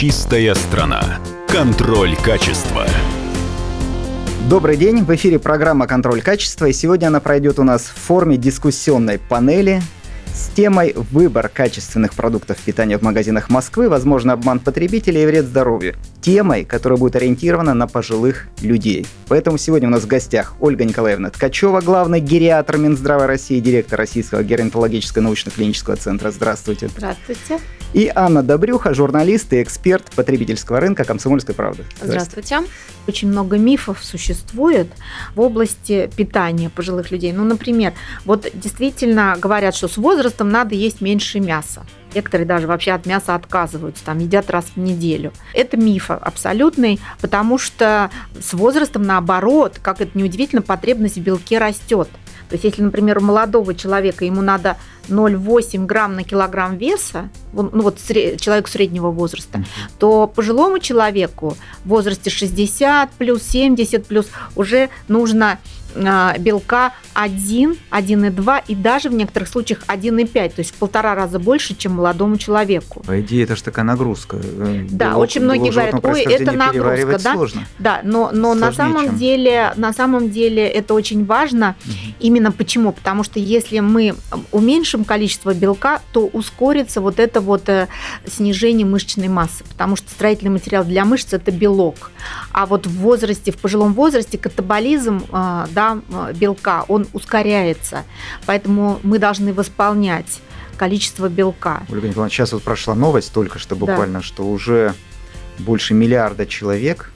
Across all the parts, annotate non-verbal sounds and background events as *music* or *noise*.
Чистая страна. Контроль качества. Добрый день, в эфире программа «Контроль качества», и сегодня она пройдет у нас в форме дискуссионной панели с темой «Выбор качественных продуктов питания в магазинах Москвы, возможно, обман потребителей и вред здоровью». Темой, которая будет ориентирована на пожилых людей. Поэтому сегодня у нас в гостях Ольга Николаевна Ткачева, главный гериатр Минздрава России, директор Российского геронтологического научно-клинического центра. Здравствуйте. Здравствуйте. И Анна Добрюха, журналист и эксперт потребительского рынка «Комсомольской правды». Здравствуйте. Очень много мифов существует в области питания пожилых людей. Ну, например, вот действительно говорят, что с возрастом надо есть меньше мяса. Некоторые даже вообще от мяса отказываются, там едят раз в неделю. Это миф абсолютный, потому что с возрастом, наоборот, как это неудивительно, потребность в белке растет. То есть, если, например, у молодого человека ему надо 0,8 грамм на килограмм веса, ну вот человек среднего возраста, то пожилому человеку в возрасте 60 плюс, 70 плюс уже нужно белка 1, 1,2 и даже в некоторых случаях 1,5, то есть в полтора раза больше, чем молодому человеку. По идее, это же такая нагрузка. Э, да, Белок, очень многие говорят, ой, это нагрузка, да? Сложно. Да, но, но на самом чем... деле, на самом деле это очень важно. Угу. Именно почему? Потому что если мы уменьшим количество белка, то ускорится вот это вот э, снижение мышечной массы, потому что строительный материал для мышц это белок, а вот в возрасте, в пожилом возрасте катаболизм э, да, белка, он ускоряется. Поэтому мы должны восполнять количество белка. Ольга Николаевна, сейчас вот прошла новость только что буквально, да. что уже больше миллиарда человек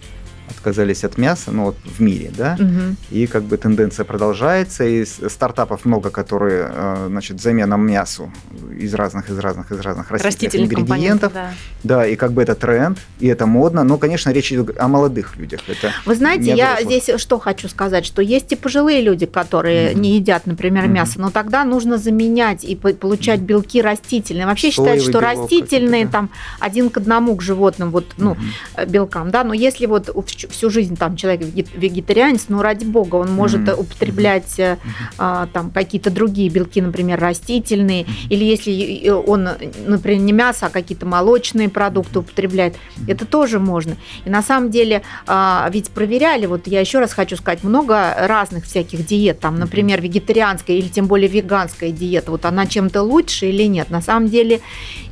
отказались от мяса, ну вот в мире, да, угу. и как бы тенденция продолжается, и стартапов много, которые, э, значит, замена мясу из разных, из разных, из разных растительных, растительных ингредиентов, да. да, и как бы это тренд, и это модно, но, конечно, речь идет о молодых людях. Это Вы знаете, я здесь что хочу сказать, что есть и пожилые люди, которые mm не едят, например, mm мясо, но тогда нужно заменять и получать белки растительные. Вообще считают, что растительные там один к одному к животным, вот, ну, mm белкам, да, но если вот всю жизнь там человек вегетарианец, но ради бога, он может mm-hmm. употреблять mm-hmm. а, там какие-то другие белки, например, растительные, mm-hmm. или если он, например, не мясо, а какие-то молочные продукты употребляет, mm-hmm. это тоже можно. И на самом деле а, ведь проверяли, вот я еще раз хочу сказать, много разных всяких диет, там, например, вегетарианская или тем более веганская диета, вот она чем-то лучше или нет. На самом деле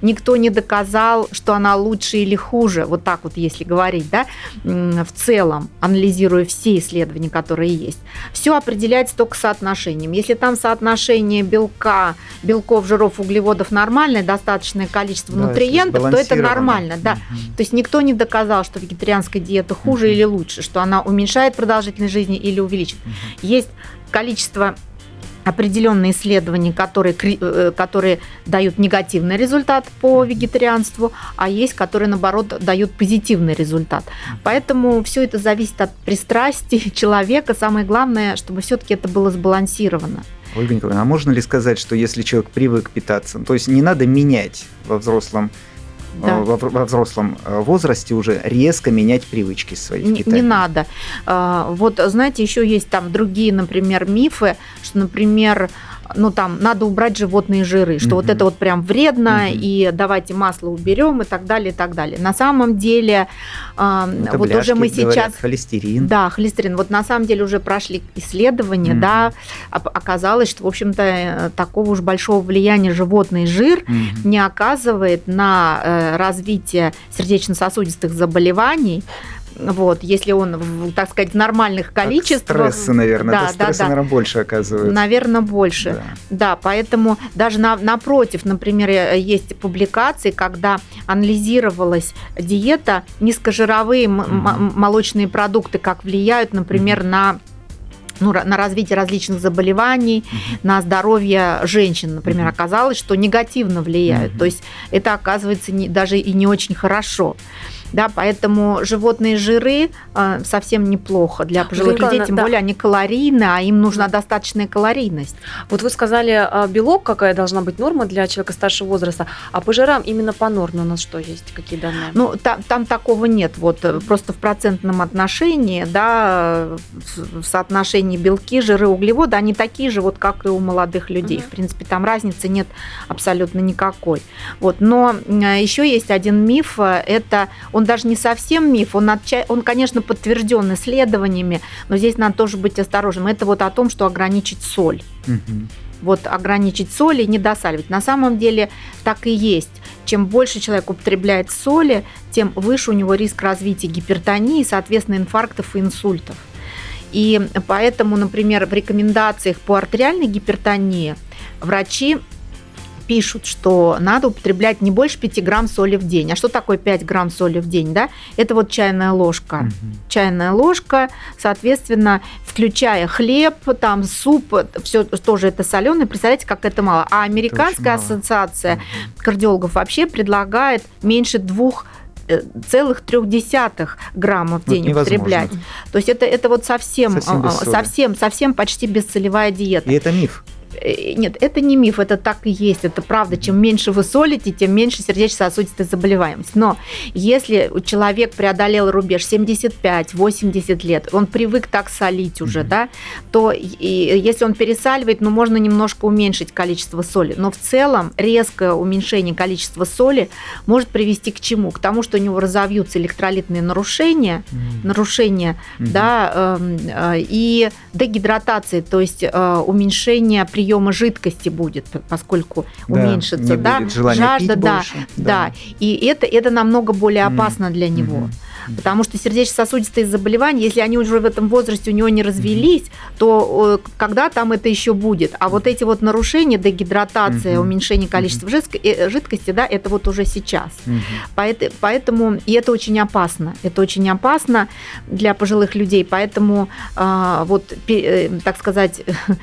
никто не доказал, что она лучше или хуже, вот так вот если говорить, да, в целом, анализируя все исследования, которые есть, все определяется только соотношением. Если там соотношение белка, белков, жиров, углеводов нормальное, достаточное количество да, нутриентов, то это нормально. Да. Угу. То есть никто не доказал, что вегетарианская диета хуже угу. или лучше, что она уменьшает продолжительность жизни или увеличивает. Угу. Есть количество определенные исследования, которые, э, которые дают негативный результат по вегетарианству, а есть, которые, наоборот, дают позитивный результат. Поэтому все это зависит от пристрастий *laughs* человека. Самое главное, чтобы все-таки это было сбалансировано. Ольга Николаевна, а можно ли сказать, что если человек привык питаться, то есть не надо менять во взрослом да. во, во взрослом э, возрасте уже резко менять привычки свои не, не надо. А, вот, знаете, еще есть там другие, например, мифы, что, например, ну там надо убрать животные жиры, что угу. вот это вот прям вредно, угу. и давайте масло уберем и так далее, и так далее. На самом деле, ну, вот уже мы сейчас... Говорят, холестерин. Да, холестерин. Вот на самом деле уже прошли исследования, угу. да, оказалось, что, в общем-то, э, такого уж большого влияния животный жир угу. не оказывает на э, развитие сердечно-сосудистых заболеваний, вот, если он, так сказать, в нормальных количествах. Стрессы, наверное, да, да, стрессы, да, наверное, больше оказывают. Наверное, больше. Да, да поэтому даже на, напротив, например, э, есть публикации, когда анализировалась диета, низкожировые mm-hmm. молочные продукты, как влияют, например, mm-hmm. на ну, на развитие различных заболеваний, uh-huh. на здоровье женщин, например, оказалось, что негативно влияют. Uh-huh. То есть это оказывается не, даже и не очень хорошо. Да, поэтому животные жиры э, совсем неплохо для пожилых Николаевна, людей, тем да. более они калорийны, а им нужна достаточная калорийность. Вот вы сказали, а, белок какая должна быть норма для человека старшего возраста, а по жирам именно по норме у нас что есть, какие данные? Ну, там, там такого нет, вот э, просто в процентном отношении, да, в соотношении белки, жиры, углеводы, они такие же, вот как и у молодых людей. Угу. В принципе, там разницы нет абсолютно никакой. Вот, но еще есть один миф, э, это он даже не совсем миф, он, отча... он конечно, подтвержден исследованиями, но здесь надо тоже быть осторожным. Это вот о том, что ограничить соль. Угу. Вот ограничить соль и не досаливать. На самом деле так и есть. Чем больше человек употребляет соли, тем выше у него риск развития гипертонии, соответственно, инфарктов и инсультов. И поэтому, например, в рекомендациях по артериальной гипертонии врачи пишут, что надо употреблять не больше 5 грамм соли в день. А что такое 5 грамм соли в день? Да? Это вот чайная ложка. Угу. Чайная ложка, соответственно, включая хлеб, там суп, все тоже это соленое. Представляете, как это мало. А американская ассоциация угу. кардиологов вообще предлагает меньше двух э, целых трех десятых грамма в день вот употреблять. То есть это, это вот совсем, совсем, а, совсем, совсем почти бесцелевая диета. И это миф. Э, нет, это не миф, это так и есть, это правда. Чем меньше вы солите, тем меньше сердечно-сосудистой заболеваемость. Но если человек преодолел рубеж 75-80 лет, он привык так солить уже, mm-hmm. да, то и, если он пересаливает, ну, можно немножко уменьшить количество соли. Но в целом резкое уменьшение количества соли может привести к чему? К тому, что у него разовьются электролитные нарушения, mm-hmm. нарушения, mm-hmm. да, э, э, и дегидратация, то есть э, уменьшение приема жидкости будет, поскольку да, уменьшится, да, жажда, да, больше, да, да, и это это намного более опасно mm. для него. Mm-hmm. Потому что сердечно-сосудистые заболевания, если они уже в этом возрасте у него не развелись, то когда там это еще будет? А вот эти вот нарушения, дегидратация, угу. уменьшение количества угу. жидкости, да, это вот уже сейчас. Угу. Поэтому, и это очень опасно. Это очень опасно для пожилых людей. Поэтому а, вот, э, так сказать,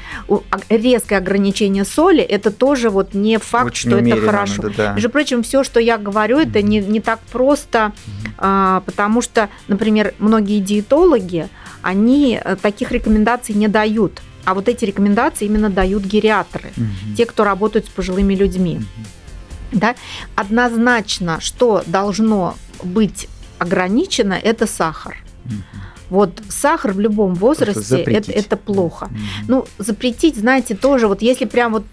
*laughs* резкое ограничение соли, это тоже вот не факт, очень что это хорошо. Надо, да. Между прочим, все, что я говорю, это не, не так просто, а, потому Потому что, например, многие диетологи, они э, таких рекомендаций не дают. А вот эти рекомендации именно дают гериатры, угу. те, кто работают с пожилыми людьми. Угу. Да? Однозначно, что должно быть ограничено, это сахар. Угу. Вот сахар в любом возрасте это, это плохо. Mm-hmm. Ну, запретить, знаете, тоже, вот если прям вот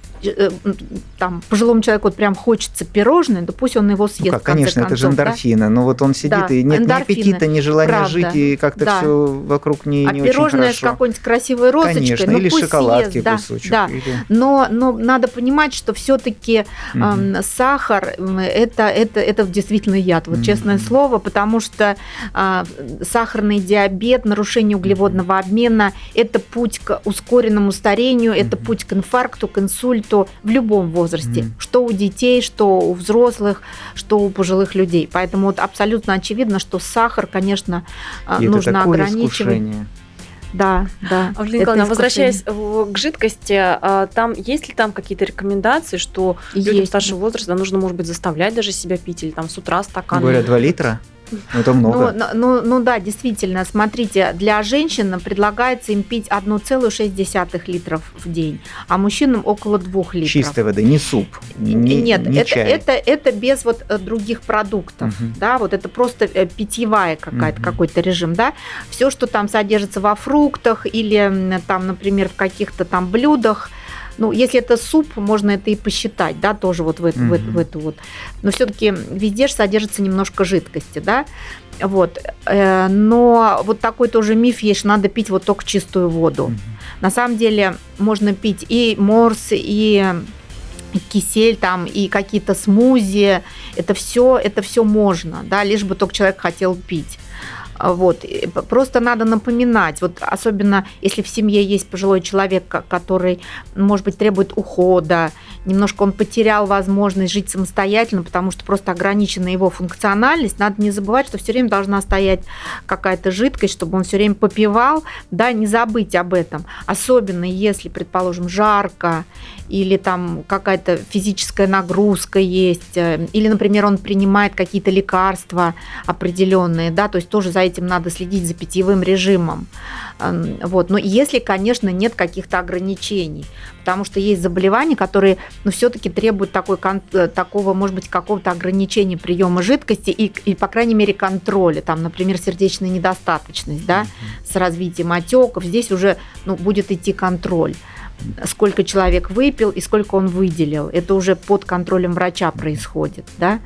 там пожилому человеку вот прям хочется пирожное, да пусть он его съест. Ну как, конечно, концов, это же эндорфины, да? но вот он сидит да, и нет ни аппетита, ни желания правда, жить, и как-то да. все вокруг не, а не пирожное очень с какой-нибудь красивой розочкой, конечно, ну или пусть шоколадки съест, кусочек. Да, или... но, но надо понимать, что все-таки угу. э, сахар это, это, это действительно яд, вот угу. честное слово, потому что э, сахарный диабет, нарушение углеводного обмена – это путь к ускоренному старению, угу. это путь к инфаркту, к инсульту в любом возрасте, mm. что у детей, что у взрослых, что у пожилых людей. Поэтому вот абсолютно очевидно, что сахар, конечно, а, И нужно ограничивать. Искушение. Да, да. Авлина Николаевна, возвращаясь к жидкости, а, там есть ли там какие-то рекомендации, что есть. людям старшего возраста нужно, может быть, заставлять даже себя пить или там с утра стакан? Говорят, 2 литра? Ну, это много. Ну, ну, ну да, действительно. Смотрите, для женщин предлагается им пить 1,6 литров в день, а мужчинам около 2 литров. Чистой воды, не суп. Не, Нет, не это, чай. это, это без вот э, других продуктов. Угу. Да, вот это просто э, питьевая какая-то, угу. какой-то режим. Да? Все, что там содержится во фруктах или там, например, в каких-то там блюдах, ну, если это суп, можно это и посчитать, да, тоже вот в, mm-hmm. в, в эту вот. Но все-таки везде же содержится немножко жидкости, да. Вот. Э, но вот такой тоже миф есть, что надо пить вот только чистую воду. Mm-hmm. На самом деле можно пить и морс, и кисель там и какие-то смузи, это все, это все можно, да, лишь бы только человек хотел пить. А, вот. Просто надо напоминать, вот особенно если в семье есть пожилой человек, который, может быть, требует ухода, немножко он потерял возможность жить самостоятельно, потому что просто ограничена его функциональность, надо не забывать, что все время должна стоять какая-то жидкость, чтобы он все время попивал, да, не забыть об этом. Особенно если, предположим, жарко или там какая-то физическая нагрузка есть, э, или, например, он принимает какие-то лекарства определенные, да, то есть тоже за этим надо следить за питьевым режимом. Вот. Но если, конечно, нет каких-то ограничений, потому что есть заболевания, которые ну, все-таки требуют такой, э, такого, может быть, какого-то ограничения приема жидкости и, и, по крайней мере, контроля. Там, например, сердечная недостаточность да, с развитием отеков. Здесь уже ну, будет идти контроль сколько человек выпил и сколько он выделил. Это уже под контролем врача происходит, да?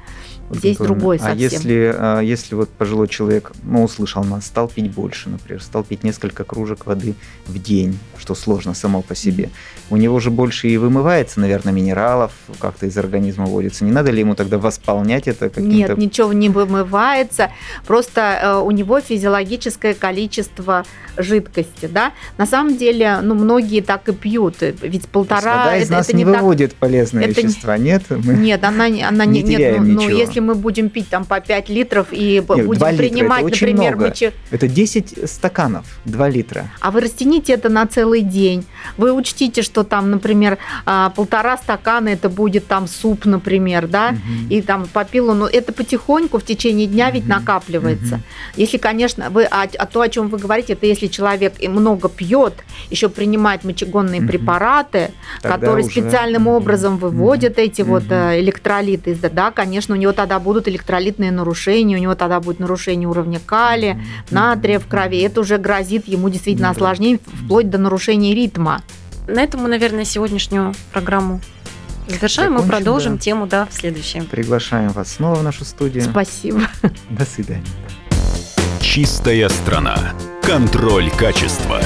Здесь другой а совсем. А если, если вот пожилой человек, ну, услышал нас, стал пить больше, например, стал пить несколько кружек воды в день, что сложно само по себе, у него же больше и вымывается, наверное, минералов, как-то из организма вводится. Не надо ли ему тогда восполнять это каким-то... Нет, ничего не вымывается, просто э, у него физиологическое количество жидкости, да. На самом деле, ну, многие так и пьют, ведь полтора... Вода из это, нас это не, не выводит так... полезные это вещества, нет? Мы нет, она, она не, не нет, ну, ну, если мы будем пить там по 5 литров и нет, будем принимать, например, много. Мочи... Это 10 стаканов, 2 литра. А вы растяните это на целый день. Вы учтите, что там, например, а, полтора стакана это будет там суп, например, да, угу. и там попил, но это потихоньку в течение дня ведь накапливается. Угу. Если, конечно, вы, а, а то, о чем вы говорите, это если человек много пьет, еще принимает мочегонные угу. Препараты, тогда которые уже... специальным образом выводят эти вот э, электролиты, да, конечно, у него тогда будут электролитные нарушения, у него тогда будет нарушение уровня калия, натрия в крови. Это уже грозит ему действительно осложнением, вплоть до нарушения ритма. На этом мы, наверное, сегодняшнюю программу завершаем. Мы продолжим да. тему да, в следующем. Приглашаем вас снова в нашу студию. Спасибо. До свидания. Чистая страна. Контроль качества.